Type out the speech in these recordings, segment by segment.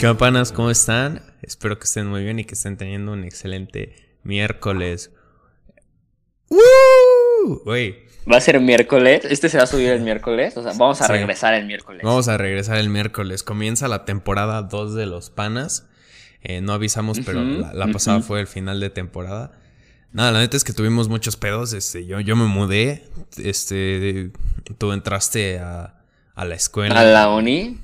¿Qué panas? ¿Cómo están? Espero que estén muy bien y que estén teniendo un excelente miércoles. ¡Woo! Va a ser miércoles. Este se va a subir el miércoles. O sea, vamos a Sí. regresar el miércoles. vamos a regresar el miércoles. Comienza la temporada 2 de los panas. Eh, no avisamos, pero la, la pasada fue el final de temporada. Nada, la neta es que tuvimos muchos pedos. Este, yo, yo me mudé. Este, tú entraste a, a la escuela. A la uni.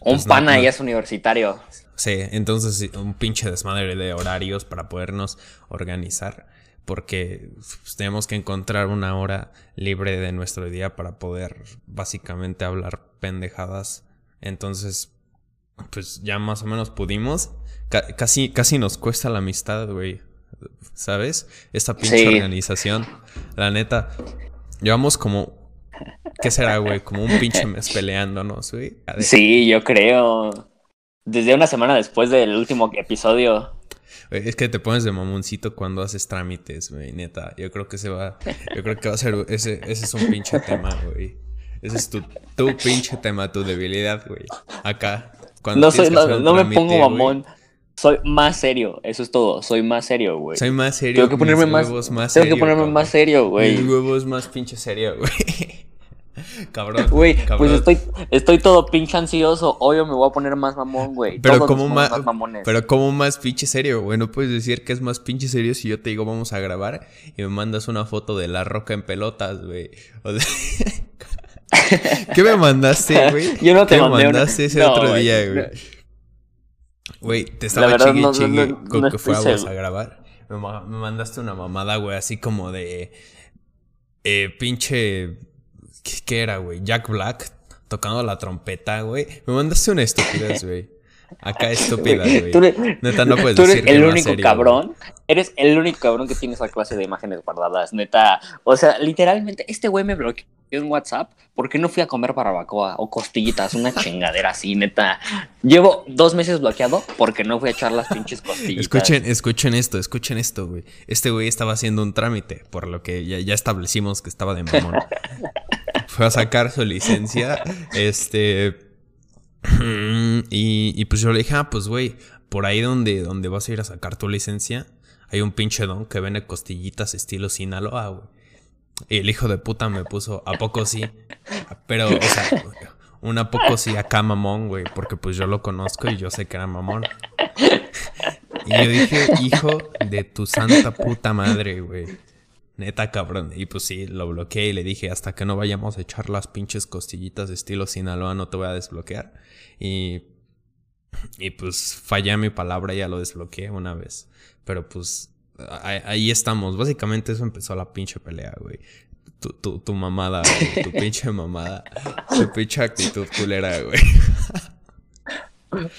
Un Pues pana no. es universitario. Sí, entonces un pinche desmadre de horarios para podernos organizar. Porque pues, tenemos que encontrar una hora libre de nuestro día para poder básicamente hablar pendejadas. Entonces, pues ya más o menos pudimos. Ca- casi, casi nos cuesta la amistad, güey. ¿Sabes? Esta pinche Sí. organización. La neta. Llevamos como. ¿Qué será, güey? Como un pinche mes peleándonos, güey. Sí, yo creo. Desde una semana después del último episodio. Es que te pones de mamoncito cuando haces trámites, güey, neta. Yo creo que se va. Yo creo que va a ser. Ese, ese es un pinche tema, güey. Ese es tu, tu pinche tema, tu debilidad, güey. Acá. Cuando No, soy, que no, no me pongo mamón. Soy más serio. Eso es todo. Soy más serio, güey. Soy más serio. Tengo que ponerme mis más. huevos más tengo que serio, ponerme cabrón. más serio, Mis güey. huevos más pinche serio, güey. cabrón. Güey, pues estoy, estoy todo pinche ansioso. Obvio me voy a poner más mamón, güey. Pero Todos como más, ponemos más mamones. pero como más pinche serio, güey, no puedes decir que es más pinche serio si yo te digo vamos a grabar y me mandas una foto de la roca en pelotas, güey. O sea, ¿Qué me mandaste, güey? Yo no te ¿Qué me una- mandaste ese No, otro día, güey? Güey, te estaba verdad, no, chigue no, con que fuéramos a grabar. Me, me mandaste una mamada, güey, así como de eh, pinche ¿qué, qué era, güey? Jack Black tocando la trompeta, güey. Me mandaste una estupidez, güey. Acá estúpida, güey. Neta, no puedes tú eres decir que el único cabrón. Eres el único cabrón que tiene esa clase de imágenes guardadas, neta. O sea, literalmente, este güey me bloqueó en WhatsApp porque no fui a comer barbacoa o costillitas, una chingadera así, neta. Llevo dos meses bloqueado porque no fui a echar las pinches costillitas. Escuchen, escuchen esto, escuchen esto, güey. Este güey estaba haciendo un trámite, por lo que ya, ya establecimos que estaba de mamón. Fue a sacar su licencia, este... Y, y pues yo le dije, ah, pues güey, por ahí donde, donde vas a ir a sacar tu licencia, hay un pinche don que vende costillitas estilo Sinaloa, güey. Y el hijo de puta me puso, ¿a poco sí? Pero, o sea, un a poco sí acá mamón, güey, porque pues yo lo conozco y yo sé que era mamón. Y yo dije, hijo de tu santa puta madre, güey. Neta, cabrón. Y pues sí, lo bloqueé y le dije, hasta que no vayamos a echar las pinches costillitas de estilo Sinaloa, no te voy a desbloquear. Y, y pues fallé mi palabra y ya lo desbloqueé una vez. Pero pues ahí estamos. Básicamente eso empezó la pinche pelea, güey. Tu, tu, tu mamada, güey, tu pinche mamada. Tu pinche actitud culera, güey.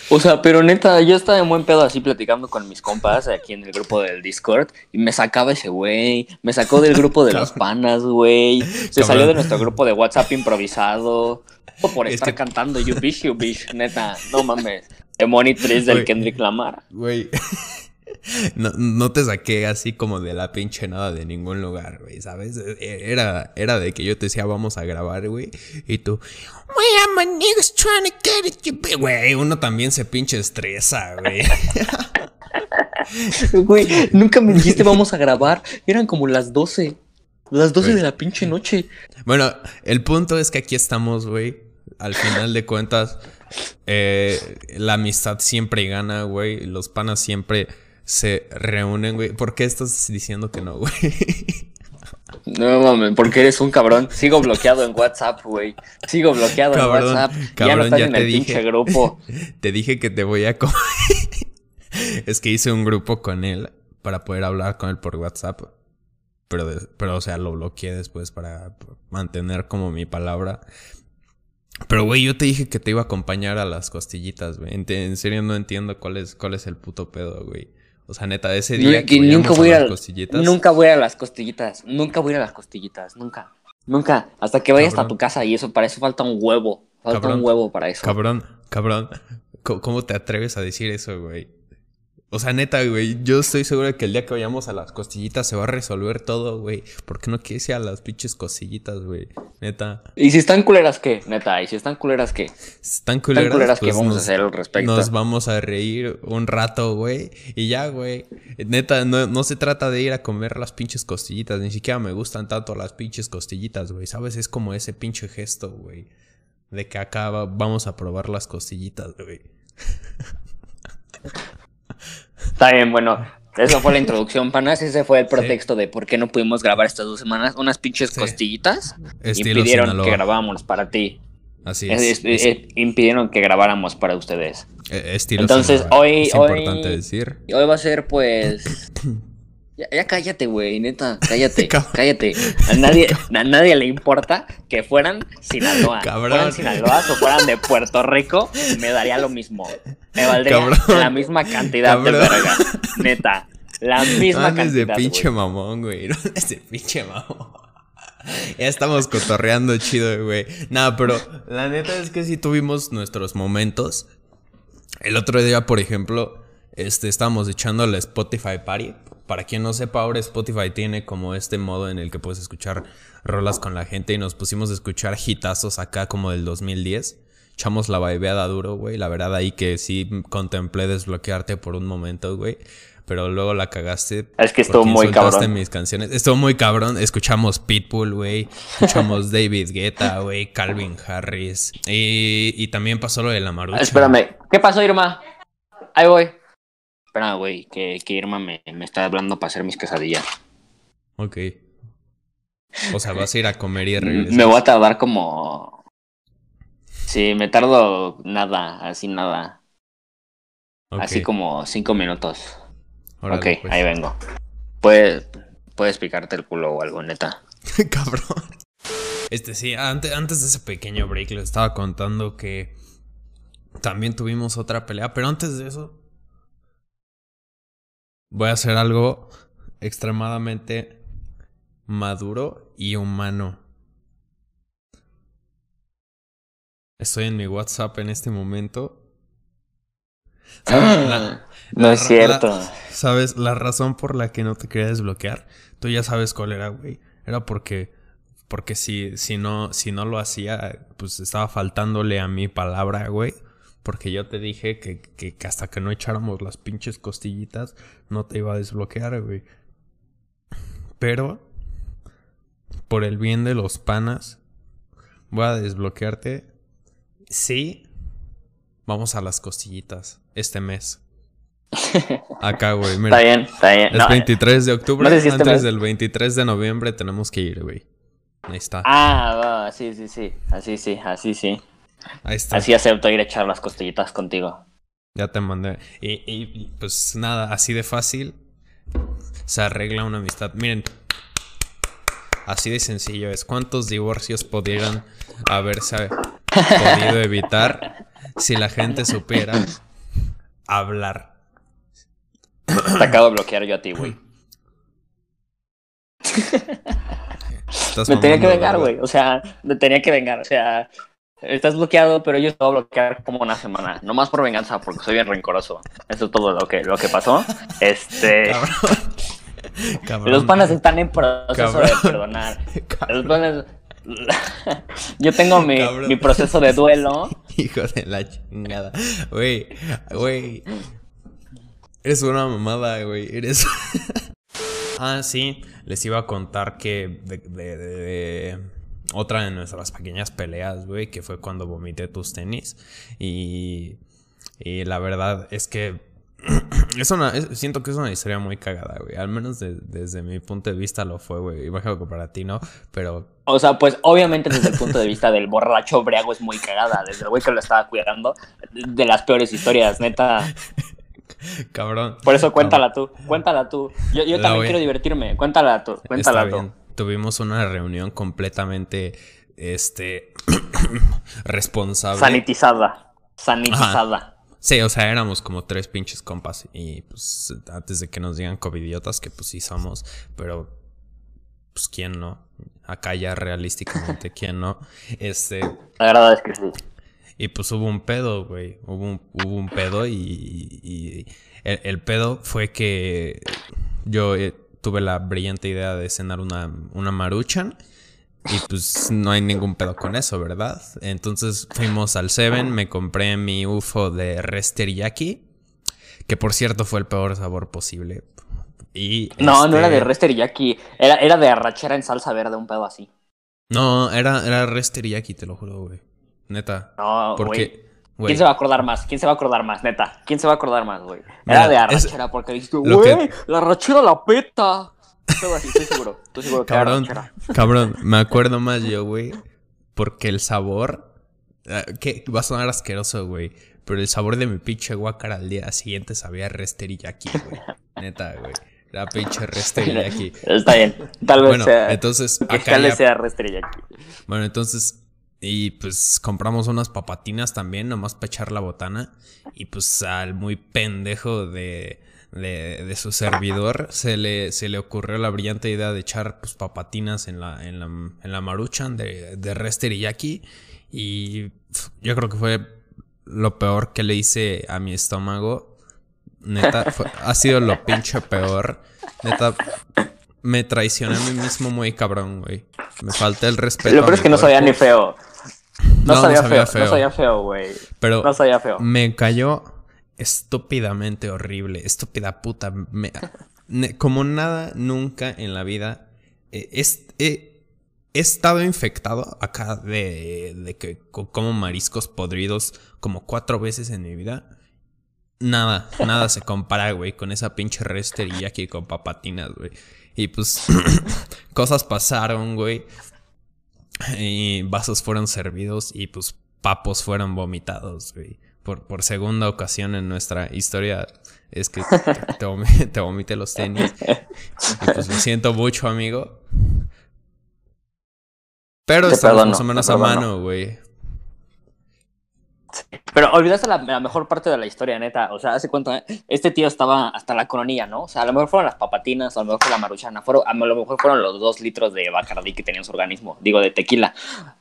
O sea, pero neta, yo estaba en buen pedo así platicando con mis compas aquí en el grupo del Discord y me sacaba ese güey, me sacó del grupo de los panas, güey, se salió de nuestro grupo de WhatsApp improvisado por Es estar que- cantando You Bish, You Bish, neta, no mames. Emoni 3 del Güey. Kendrick Lamar. Güey. No, no te saqué así como de la pinche nada de ningún lugar, güey, ¿sabes? E- Era, era de que yo te decía, vamos a grabar, güey. Y tú, güey, my niggas trying to get it, you bi-". Güey, uno también se pinche estresa, güey. Güey, nunca me dijiste vamos a grabar, eran como las 12. Las 12 Güey. de la pinche noche. Bueno, el punto es que aquí estamos, güey. Al final de cuentas, eh, la amistad siempre gana, güey. Los panas siempre se reúnen, güey. ¿Por qué estás diciendo que no, güey? No mames, porque eres un cabrón. Sigo bloqueado en WhatsApp, güey. Sigo bloqueado Cabrón, en WhatsApp. ya cabrón, no estás ya en te el dije. pinche grupo. Te dije que te voy a es que hice un grupo con él para poder hablar con él por WhatsApp. Pero, pero o sea, lo bloqueé después para mantener como mi palabra. Pero, güey, yo te dije que te iba a acompañar a las costillitas, güey. En, en serio no entiendo cuál es, cuál es el puto pedo, güey. O sea, neta, ese día que nunca voy a las costillitas... nunca voy a las costillitas, nunca voy a las costillitas, nunca, nunca, hasta que vayas a tu casa y eso para eso falta un huevo, falta Cabrón. un huevo para eso. Cabrón, cabrón. ¿Cómo, cómo te atreves a decir eso, güey? O sea, neta, güey, yo estoy seguro de que el día que vayamos a las costillitas se va a resolver todo, güey. ¿Por qué no quieres ir a las pinches costillitas, güey? Neta. ¿Y si están culeras qué? Neta, ¿y si están culeras qué? Están culeras, ¿Están culeras qué pues vamos a hacer al respecto? Nos vamos a reír un rato, güey. Y ya, güey. Neta, no, no se trata de ir a comer las pinches costillitas. Ni siquiera me gustan tanto las pinches costillitas, güey. ¿Sabes? Es como ese pinche gesto, güey. De que acá va- vamos a probar las costillitas, güey. Está bien, bueno. Eso fue la introducción, panas. Ese fue el pretexto de por qué no pudimos grabar estas dos semanas. Unas pinches Sí. costillitas. Estilo impidieron Sinaloa. que grabáramos para ti. Así Es- es. es- Es- es- impidieron que grabáramos para ustedes. eh, estilo Entonces, Sinaloa. hoy- Es hoy- importante decir. Y hoy va a ser, pues. Ya, ya cállate, güey, neta, cállate, cállate. A nadie, a nadie le importa que fueran Sinaloa. Cabrón. Fueran Sinaloa o fueran de Puerto Rico, me daría lo mismo. Me valdría Cabrón. la misma cantidad de Cabrón. verga. Neta, la misma No andes de cantidad. pinche mamón, güey. No de pinche mamón. Ya estamos cotorreando chido, güey. Nada, pero la neta es que sí tuvimos nuestros momentos. El otro día, por ejemplo, este, estábamos echando la Spotify Party. Para quien no sepa, ahora Spotify tiene como este modo en el que puedes escuchar rolas con la gente y nos pusimos a escuchar hitazos acá como del 2010. Echamos la vibeada duro, güey. La verdad ahí que sí contemplé desbloquearte por un momento, güey. Pero luego la cagaste. Es que estuvo muy cabrón. mis canciones. Estuvo muy cabrón. Escuchamos Pitbull, güey. Escuchamos David Guetta, güey. Calvin Harris. Y, y también pasó lo de la marucha. Espérame, ¿qué pasó, Irma? Ahí voy. Espera, güey, que, que Irma me, me está hablando para hacer mis quesadillas. Ok. O sea, vas a ir a comer y regresar. Me voy a tardar como. Sí, me tardo nada, así nada. Así como cinco minutos. órale, ok, pues. ahí vengo. Puedes, puedes picarte el culo o algo, neta. Cabrón. Este sí, antes, antes de ese pequeño break les estaba contando que también tuvimos otra pelea, pero antes de eso voy a hacer algo extremadamente maduro y humano. Estoy en mi WhatsApp en este momento. ¿Sabes? La- no la es cierto. ¿Sabes? La razón por la que no te quería desbloquear, tú ya sabes cuál era, güey. Era porque, porque si, si, no, si no lo hacía, pues estaba faltándole a mi palabra, güey. Porque yo te dije que, que, que hasta que no echáramos las pinches costillitas, no te iba a desbloquear, güey. Pero, por el bien de los panas, voy a desbloquearte. Sí, vamos a las costillitas este mes. Acá, güey. Mira, Está bien, está bien. es No, 23 de octubre. no sé si este antes del 23 de noviembre tenemos que ir, güey. Ahí está. Ah, va, sí, sí, sí. Así sí, así sí. Ahí está. Así acepto ir a echar las costillitas contigo. Ya te mandé. Y, y- pues nada, así de fácil se arregla una amistad. Miren, así de sencillo es. ¿Cuántos divorcios pudieran haberse podido evitar si la gente supiera hablar? Te acabo de bloquear yo a ti, güey. Me tenía que vengar, güey. O sea, me tenía que vengar. O sea, estás bloqueado, pero yo te voy a bloquear como una semana. No más por venganza, porque soy bien rencoroso. Eso es todo lo que, lo que pasó. Este. Cabrón. Cabrón. Los panas están en proceso Cabrón. de perdonar. Los panas. Yo tengo mi, mi proceso de duelo. Hijo de la chingada. Güey, güey. Eres una mamada, güey. Eres. ah, sí. Les iba a contar que de- de otra de nuestras pequeñas peleas, güey, que fue cuando vomité tus tenis. Y. Y la verdad es que. Es una, es- siento que es una historia muy cagada, güey. Al menos de- desde mi punto de vista lo fue, güey. Imagino que para ti no, pero O sea, pues obviamente desde el punto de vista del borracho briago es muy cagada. Desde el güey que lo estaba cuidando. De las peores historias, neta. cabrón. Por eso cuéntala tú. Cuéntala tú. Yo, yo también voy- quiero divertirme. Cuéntala tú. Cuéntala Está tú. bien. Tuvimos una reunión completamente este responsable. Sanitizada. Sanitizada. Sí, o sea, éramos como tres pinches compas y pues antes de que nos digan covidiotas, que pues sí somos, pero pues quién no. Acá ya realísticamente, quién no. Este, que sí. y pues hubo un pedo, güey. Hubo un, hubo un pedo y, y El, pedo fue que yo eh, tuve la brillante idea de cenar una, una maruchan. Y pues no hay ningún pedo con eso, ¿verdad? Entonces fuimos al Seven, me compré mi UFO de Resteriyaki, que por cierto fue el peor sabor posible. Y no, no era de este Resteriyaki, era, era de arrachera en salsa verde, un pedo así. No, era, era Resteriyaki, te lo juro, güey. Neta. No, porque... ¿Quién se va a acordar más? ¿Quién se va a acordar más, neta? ¿Quién se va a acordar más, güey? Era de arrachera porque dijiste, güey, la arrachera la peta. Estoy seguro, estoy seguro que cabrón, cabrón, me acuerdo más yo, güey, porque el sabor, ah, que va a sonar asqueroso, güey, pero el sabor de mi pinche guacara al día siguiente sabía resteriyaki, güey. Neta, güey. La pinche resteriyaki. Está bien, tal vez bueno, sea. Entonces, acá tal vez sea resteriyaki. Bueno, entonces y pues compramos unas papatinas también, nomás para echar la botana. Y pues al muy pendejo de, de, su servidor se le, se le ocurrió la brillante idea de echar pues papatinas en la, en la, en la maruchan de, de Rester y Jackie. Y yo creo que fue lo peor que le hice a mi estómago. Neta, ha sido lo pinche peor. Neta, me traicioné a mí mismo muy cabrón, güey. Me falta el respeto. Lo peor es que no sabía ni feo. No, sabía, feo, No sabía feo, güey. Pero no sabía feo. Me cayó estúpidamente horrible. Estúpida puta. como nada, nunca en la vida he, estado infectado acá de, de que como mariscos podridos como cuatro veces en mi vida. Nada, nada se compara, güey, con esa pinche restería aquí con papatinas, güey. Y pues cosas pasaron, güey. Y vasos fueron servidos y pues papos fueron vomitados, güey. Por, por segunda ocasión en nuestra historia es que te, te, vomité los tenis. Y pues lo siento mucho, amigo. Pero estamos más o menos a mano, güey. Pero olvidaste la, mejor parte de la historia, neta. O sea, hace cuenta, este tío estaba hasta la coronilla, ¿no? O sea, a lo mejor fueron las papatinas, a lo mejor fue la maruchana, fueron, a lo mejor fueron los dos litros de bacardí que tenía en su organismo, digo, de tequila.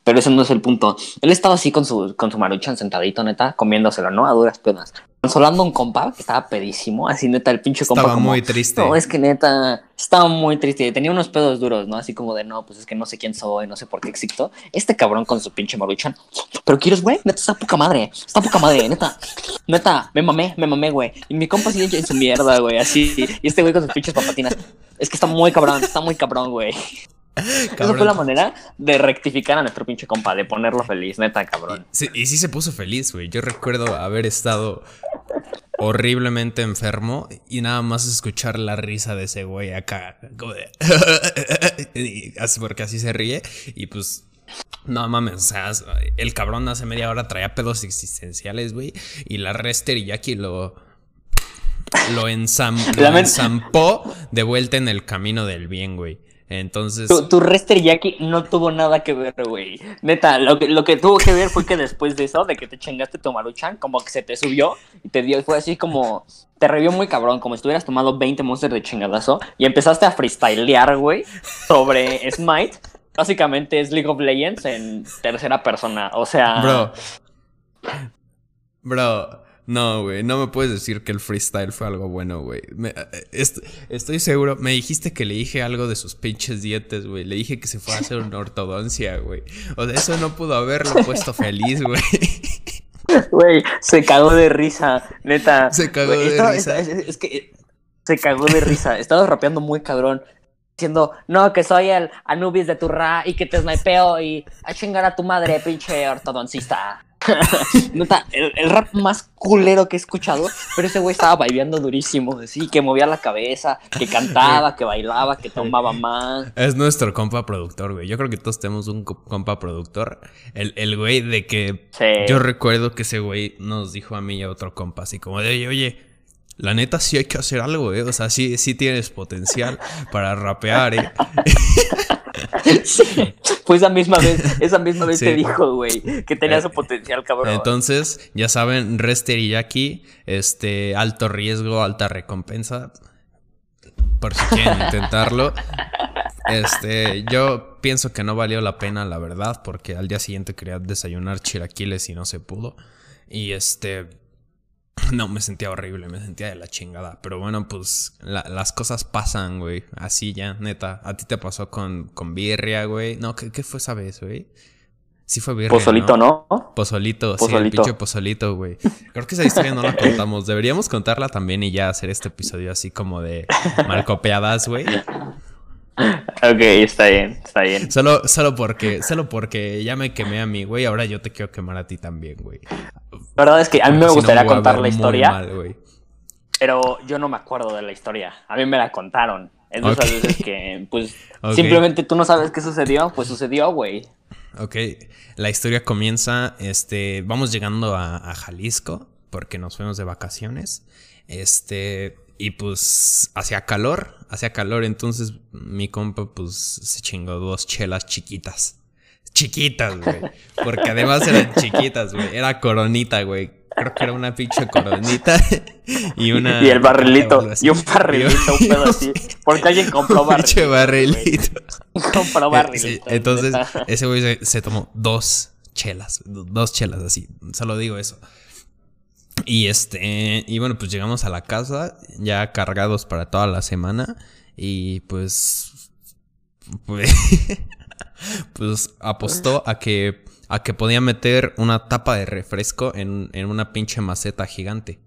Pero ese no es el punto. Él estaba así con su, con su maruchan sentadito, neta, comiéndoselo, ¿no? A duras penas consolando a un compa que estaba pedísimo, así neta el pinche compa. Estaba muy triste. No, es que neta, estaba muy triste. Tenía unos pedos duros, ¿no? Así como de, no, pues es que no sé quién soy, no sé por qué existo. Este cabrón con su pinche maruchan. Pero quieres, güey, neta, está poca madre. Está poca madre, neta. Neta, me mamé, me mamé, güey. Y mi compa sigue en su mierda, güey, así. Y este güey con sus pinches papatinas. Es que está muy cabrón, está muy cabrón, güey. Esa fue la manera de rectificar a nuestro pinche compa, de ponerlo feliz, neta, cabrón. Y, sí se puso feliz, güey. Yo recuerdo haber estado horriblemente enfermo y nada más escuchar la risa de ese güey acá. Como de... porque así se ríe. Y pues no mames, o sea, el cabrón hace media hora traía pedos existenciales, güey. Y la Rester y Jackie lo. Lo, ensampó de vuelta en el camino del bien, güey. Entonces. Tu, tu Rester Jackie no tuvo nada que ver, güey. Neta, lo que, lo que tuvo que ver fue que después de eso, de que te chingaste tu maruchan, como que se te subió y te dio, fue así como. Te revió muy cabrón, como si hubieras tomado 20 monsters de chingadazo y empezaste a freestylear, güey, sobre Smite. Básicamente es League of Legends en tercera persona. O sea. Bro. Bro. No, güey, no me puedes decir que el freestyle fue algo bueno, güey. Eh, estoy seguro, me dijiste que le dije algo de sus pinches dietes, güey. Le dije que se fue a hacer una ortodoncia, güey. O sea, eso no pudo haberlo puesto feliz, güey. Güey, se cagó de risa, neta. Se cagó de risa. Es, que se cagó de risa. Estaba rapeando muy cabrón. Diciendo, no, que soy el Anubis de tu ra y que te snipeo y a chingar a tu madre, pinche ortodoncista. Nota, el, rap más culero que he escuchado, pero ese güey estaba baileando durísimo, sí, que movía la cabeza, que cantaba, que bailaba, que tomaba más. Es nuestro compa productor, güey. Yo creo que todos tenemos un compa productor. El, el güey de que yo recuerdo que ese güey nos dijo a mí y a otro compa, así como de, oye, oye, la neta sí hay que hacer algo, ¿eh? O sea, sí, sí tienes potencial para rapear, ¿eh? sí, fue esa misma vez, esa misma vez te dijo, güey, que tenía eh, su potencial, cabrón. Entonces, ya saben, Rester y Jackie, este, alto riesgo, alta recompensa. Por si quieren intentarlo. Este, yo pienso que no valió la pena, la verdad, porque al día siguiente quería desayunar chilaquiles y no se pudo. Y este, No, me sentía horrible, me sentía de la chingada. Pero bueno, pues las cosas pasan, güey. Así ya, neta. A ti te pasó con, con birria, güey. No, ¿qué, ¿qué, fue esa vez, güey? Sí fue birria, Pozolito, ¿no? Pozolito, sí, el pinche pozolito, güey. Creo que esa historia no la contamos. Deberíamos contarla también y ya hacer este episodio así como de malcopeadas, güey. Ok, está bien, está bien. Solo, solo porque, solo porque ya me quemé a mí, güey. Ahora yo te quiero quemar a ti también, güey. La verdad es que a mí me gustaría contar la historia. pero yo no me acuerdo de la historia. A mí me la contaron. Es de esas veces que, pues, simplemente tú no sabes qué sucedió, pues sucedió, güey. Ok, la historia comienza, este, vamos llegando a, a Jalisco porque nos fuimos de vacaciones. Este, y pues hacía calor, hacía calor, entonces mi compa pues se chingó dos chelas chiquitas. Chiquitas, güey. Porque además eran chiquitas, güey. Era coronita, güey. Creo que era una pinche coronita y una. Y el barrilito. Y un barrilito, un pedo así. Porque alguien compró barrilito. Pinche barrilito. compró eh, barrilito. entonces, ese güey se, se tomó dos chelas. Dos chelas así. Solo digo eso. Y este, y bueno, pues llegamos a la casa ya cargados para toda la semana y pues pues, pues apostó a que a que podía meter una tapa de refresco en, en una pinche maceta gigante.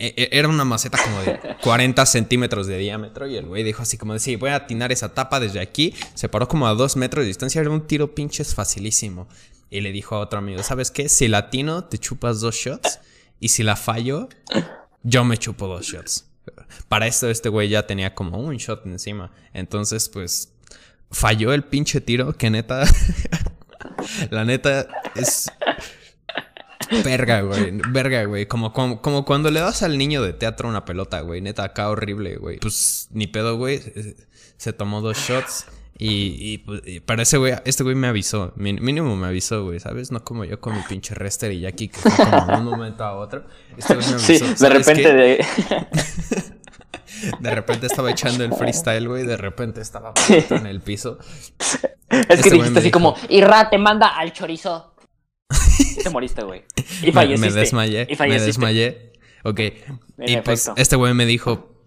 E, e, era una maceta como de 40 centímetros de diámetro y el güey dijo así como de, sí, voy a atinar esa tapa desde aquí. Se paró como a dos metros de distancia, era un tiro pinches facilísimo. Y le dijo a otro amigo, ¿sabes qué? Si latino, te chupas dos shots. Y si la fallo, yo me chupo dos shots. Para esto este güey ya tenía como un shot encima. Entonces, pues, falló el pinche tiro que neta... la neta es... Verga, güey. Verga, güey. Como, como, como, cuando le das al niño de teatro una pelota, güey. Neta, acá horrible, güey. Pues ni pedo, güey. Se tomó dos shots. Y, pues, y, para ese güey, este güey me avisó, mínimo me avisó, güey, ¿sabes? No como yo con mi pinche Rester y Jackie que fue como de un momento a otro. Este güey me avisó. Sí, de repente de... de repente estaba echando el freestyle, güey, de repente estaba en el piso. Es que este dijiste así como, Irra, te manda al chorizo. Y te moriste, güey. Y falleciste. Me, desmayé, y me desmayé. Ok. y pues este güey me dijo,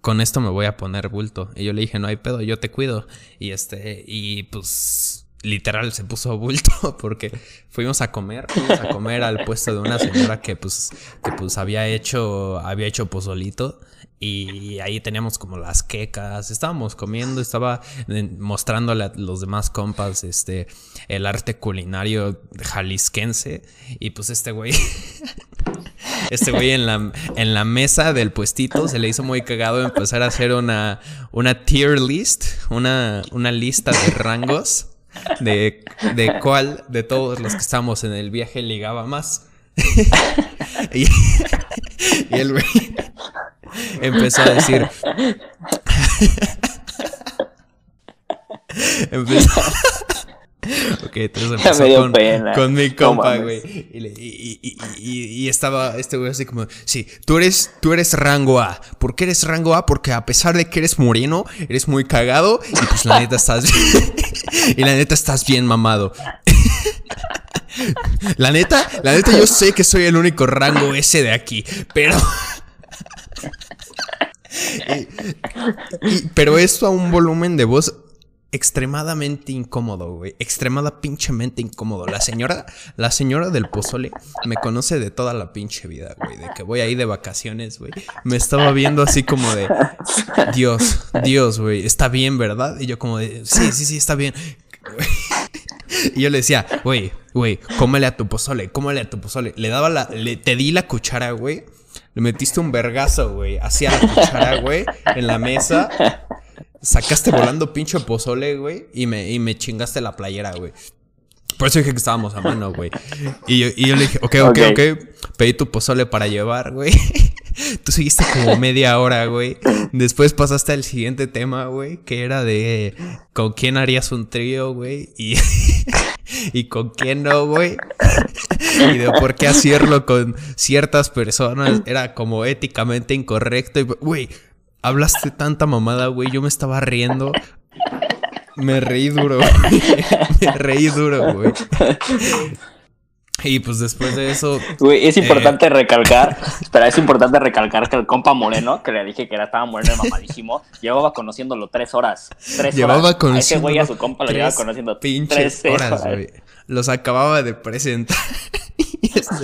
con esto me voy a poner bulto. Y yo le dije, no hay pedo, yo te cuido. Y este, y pues literal se puso bulto porque fuimos a comer, fuimos a comer al puesto de una señora que pues, que pues había hecho, había hecho pozolito. Y ahí teníamos como las quecas, estábamos comiendo, estaba mostrándole a los demás compas este, el arte culinario jalisquense. Y pues este güey Este güey en la, en la mesa del puestito se le hizo muy cagado empezar a hacer una, una tier list, una, una lista de rangos de, de cuál de todos los que estamos en el viaje ligaba más. y, y el güey empezó a decir. empezó, Entonces empezó con, mi compa, güey. y, estaba este güey así como, sí, tú eres, tú eres rango A. ¿Por qué eres rango A? Porque a pesar de que eres moreno, eres muy cagado y pues la neta estás bien. y la neta estás bien mamado. la neta, la neta yo sé que soy el único rango ese de aquí, pero... pero esto a un volumen de voz extremadamente incómodo, güey. Extremada pinchemente incómodo. La señora, la señora del pozole me conoce de toda la pinche vida, güey. De que voy ahí de vacaciones, güey. Me estaba viendo así como de, Dios, Dios, güey. Está bien, ¿verdad? Y yo como de, sí, sí, sí, está bien. Y yo le decía, güey, güey, cómele a tu pozole, cómele a tu pozole. Le daba la, le, te di la cuchara, güey. Le metiste un vergazo, güey. Hacía la cuchara, güey, en la mesa sacaste volando pinche pozole, güey, y me, y me chingaste la playera, güey. Por eso dije que estábamos a mano, güey. Y yo, y yo le dije, ok, ok, ok. Pedí tu pozole para llevar, güey. Tú seguiste como media hora, güey. Después pasaste al siguiente tema, güey, que era de con quién harías un trío, güey. Y, y con quién no, güey. Y de por qué hacerlo con ciertas personas era como éticamente incorrecto. Y, güey, hablaste tanta mamada, güey. Yo me estaba riendo. Me reí duro, güey. Me reí duro, güey. Y pues después de eso. Güey, es importante recalcar. Espera, es importante recalcar que el compa Moreno, que le dije que era estaba moreno y mamadísimo, llevaba conociéndolo tres horas. Tres llevaba horas. conociendo. A ese güey a su compa lo llevaba conociendo pinches tres horas, güey. Los acababa de presentar. y, este,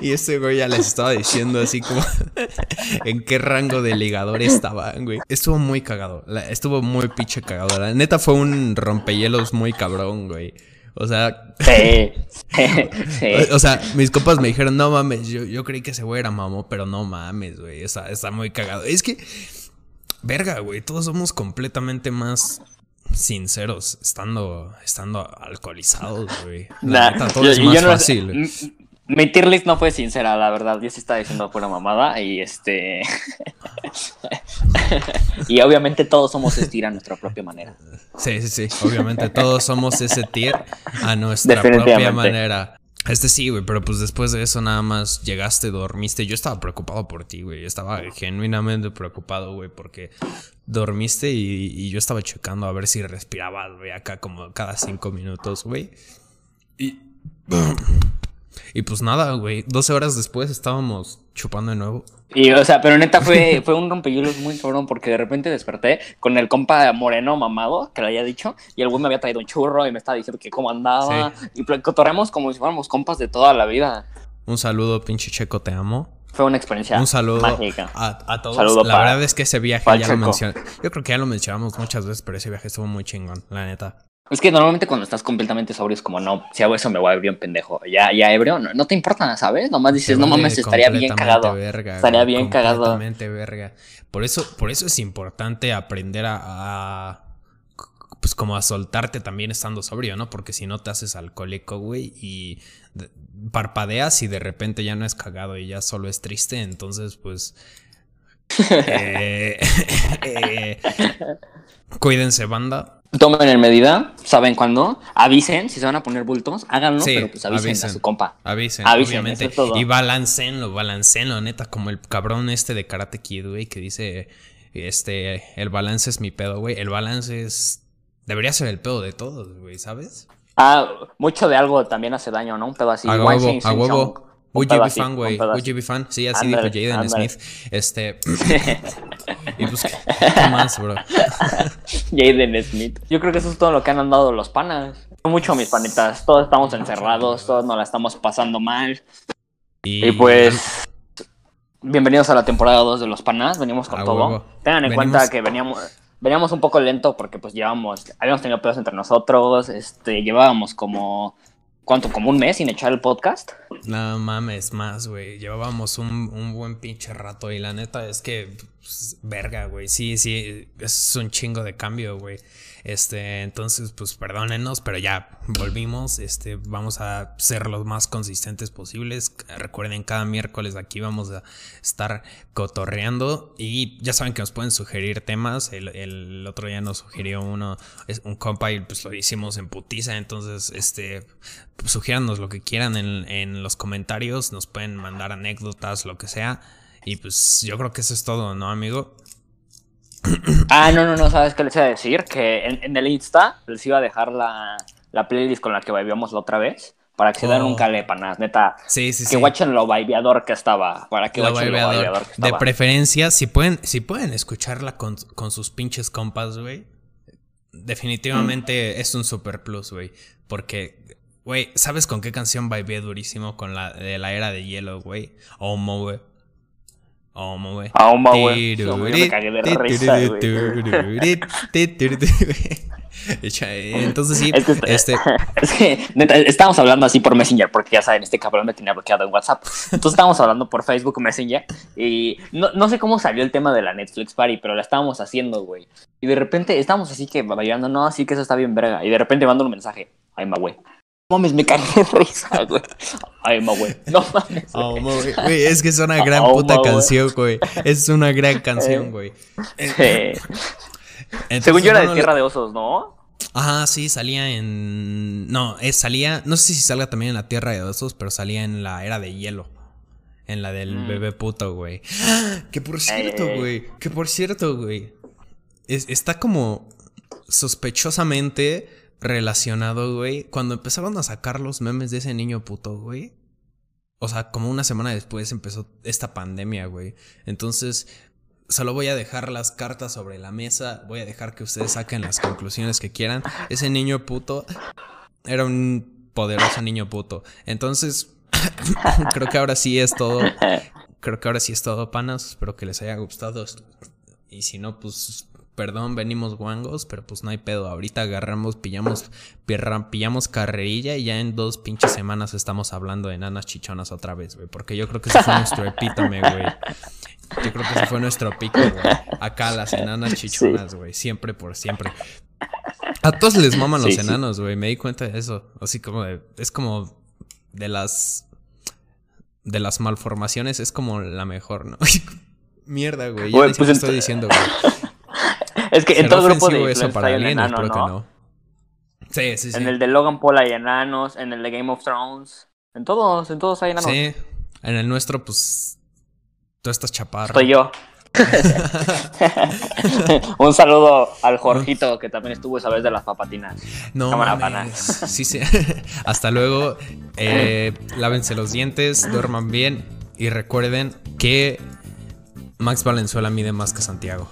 y este güey ya les estaba diciendo así como en qué rango de ligador estaban, güey. Estuvo muy cagado. estuvo muy pinche cagado. La neta fue un rompehielos muy cabrón, güey. O sea. Sí, sí, O, sea, mis compas me dijeron, no mames, yo, yo creí que ese güey era mamo, pero no mames, güey. Está, está muy cagado. Es que. Verga, güey. Todos somos completamente más sinceros estando, estando alcoholizados, güey. La neta, todo es más fácil. Mi tier list no fue sincera, la verdad. Yo sí estaba diciendo pura mamada. Y este. y obviamente todos somos ese tier a nuestra propia manera. Sí, sí, sí. Obviamente todos somos ese tier a nuestra propia manera. Este sí, güey, pero pues después de eso nada más llegaste, dormiste. Yo estaba preocupado por ti, güey. Estaba genuinamente preocupado, güey, porque dormiste y, y, yo estaba checando a ver si respirabas, güey, acá como cada cinco minutos, güey. Y. Y pues nada, güey. 12 horas después estábamos chupando de nuevo. Y, o sea, pero neta fue, fue un rompehielos muy cabrón porque de repente desperté con el compa moreno mamado, que le había dicho, y el güey me había traído un churro y me estaba diciendo que cómo andaba. Y cotorreamos como si fuéramos compas de toda la vida. Un saludo, pinche Checo, te amo. Fue una experiencia Un saludo mágica. A, todos. la verdad es que ese viaje ya lo mencioné. Yo creo que ya lo mencionamos muchas veces, pero ese viaje estuvo muy chingón, la neta. Es que normalmente cuando estás completamente sobrio es como, no, si hago eso me voy a ebrio un pendejo. Ya, ya ebrio, no, te importa, ¿sabes? Nomás dices, no mames, estaría bien cagado. estaría bien cagado. Completamente verga. Por eso, por eso es importante aprender a, pues como a soltarte también estando sobrio, ¿no? Porque si no te haces alcohólico, güey, y parpadeas y de repente ya no es cagado y ya solo es triste, entonces pues... eh, eh, cuídense, banda Tomen en medida, saben cuándo, avisen, si se van a poner bultos, háganlo, pero pues avisen, a su compa. Avisen, obviamente. Y balancenlo, balancenlo, neta, como el cabrón este de Karate Kid, güey, que dice, este, el balance es mi pedo, güey. El balance es, debería ser el pedo de todos, güey, ¿sabes? Ah, mucho de algo también hace daño, ¿no? Un pedo así. A huevo, a huevo. Would you be fan, güey? Would you be fan? Sí, así dijo Jaden Smith. Este. y pues, ¿qué más, bro? Jaden Smith. Yo creo que eso es todo lo que han andado los panas. Mucho, mis panitas. Todos estamos encerrados, todos nos la estamos pasando mal. Y, pues. Bienvenidos a la temporada 2 de los panas. Venimos con todo. Tengan en cuenta que veníamos veníamos un poco lento porque pues llevamos, habíamos tenido pedos entre nosotros, este, llevábamos como ¿Cuánto? ¿Como un mes sin echar el podcast? No mames, más, güey. Llevábamos un, un, buen pinche rato y la neta es que, pues, verga, güey. Sí, sí, es un chingo de cambio, güey. Este, entonces, pues perdónenos, pero ya volvimos. Este, vamos a ser los más consistentes posibles. Recuerden, cada miércoles aquí vamos a estar cotorreando. Y ya saben que nos pueden sugerir temas. El, otro día nos sugirió uno, un compa, y pues lo hicimos en putiza. Entonces, este, pues, lo que quieran en, en los comentarios. Nos pueden mandar anécdotas, lo que sea. Y pues yo creo que eso es todo, ¿no, amigo? Ah, no, no, no, ¿sabes qué les iba a decir? Que en, el Insta les iba a dejar la, la playlist con la que vivíamos la otra vez. Para que se den un oh. calepanas, neta. Sí, sí, que watchen lo vibeador que estaba. Para que lo watchen lo vibeador que estaba. De preferencia, si pueden, si pueden escucharla con, con sus pinches compas, güey. Definitivamente mm. es un super plus, güey. Porque, güey, ¿sabes con qué canción vibeé durísimo? Con la de la era de hielo, güey. Homo, güey. Homo, güey. Homo, güey. me cagué de risa, Entonces sí, este... es que neta, estábamos hablando así por Messenger, porque ya saben, este cabrón me tenía bloqueado en WhatsApp. Entonces estábamos hablando por Facebook Messenger y no, no sé cómo salió el tema de la Netflix Party, pero la estábamos haciendo, güey. Y de repente estábamos así que bailando, no, así que eso está bien verga. Y de repente mando un mensaje, ay, ma, güey mames, me cagué de risa, güey. Ay, ma, güey. No mames. Oh, güey, es que es una gran oh, puta canción, güey. Es una gran canción, güey. Sí. Según yo era de Tierra de Osos, ¿no? Ajá, sí, salía en. No, es, salía. No sé si salga también en la Tierra de Osos, pero salía en la Era de Hielo. En la del mm. bebé puto, güey. Que por cierto, eh. güey. Que por cierto, güey. está como sospechosamente relacionado, güey. Cuando empezaron a sacar los memes de ese niño puto, güey. O sea, como una semana después empezó esta pandemia, güey. Entonces, solo voy a dejar las cartas sobre la mesa. Voy a dejar que ustedes saquen las conclusiones que quieran. Ese niño puto era un poderoso niño puto. Entonces, creo que ahora sí es todo. Creo que ahora sí es todo, panas. Espero que les haya gustado. Y si no, pues perdón, venimos guangos, pero pues no hay pedo. Ahorita agarramos, pillamos, pillamos carrerilla y ya en dos pinches semanas estamos hablando de nanas chichonas otra vez, güey. Porque yo creo que ese fue nuestro epítome, güey. Yo creo que ese fue nuestro pico, güey. Acá las enanas chichonas, güey. Siempre por siempre. A todos les maman los enanos, güey. Me di cuenta de eso. Así como de, es como de las de las malformaciones es como la mejor, ¿no? Mierda, güey. Ya pues estoy diciendo, güey. Es que en todo grupo de eso para hay enano, ¿no? Que no. Sí, sí, sí. En el de Logan Paul hay enanos, en el de Game of Thrones. En todos, en todos hay enanos. Sí. En el nuestro, pues. Tú estás chaparro. Soy yo. Un saludo al Jorgito que también estuvo esa vez de las papatinas. No, mames. Sí, sí. Hasta luego. Eh, lávense los dientes, duerman bien y recuerden que Max Valenzuela mide más que Santiago.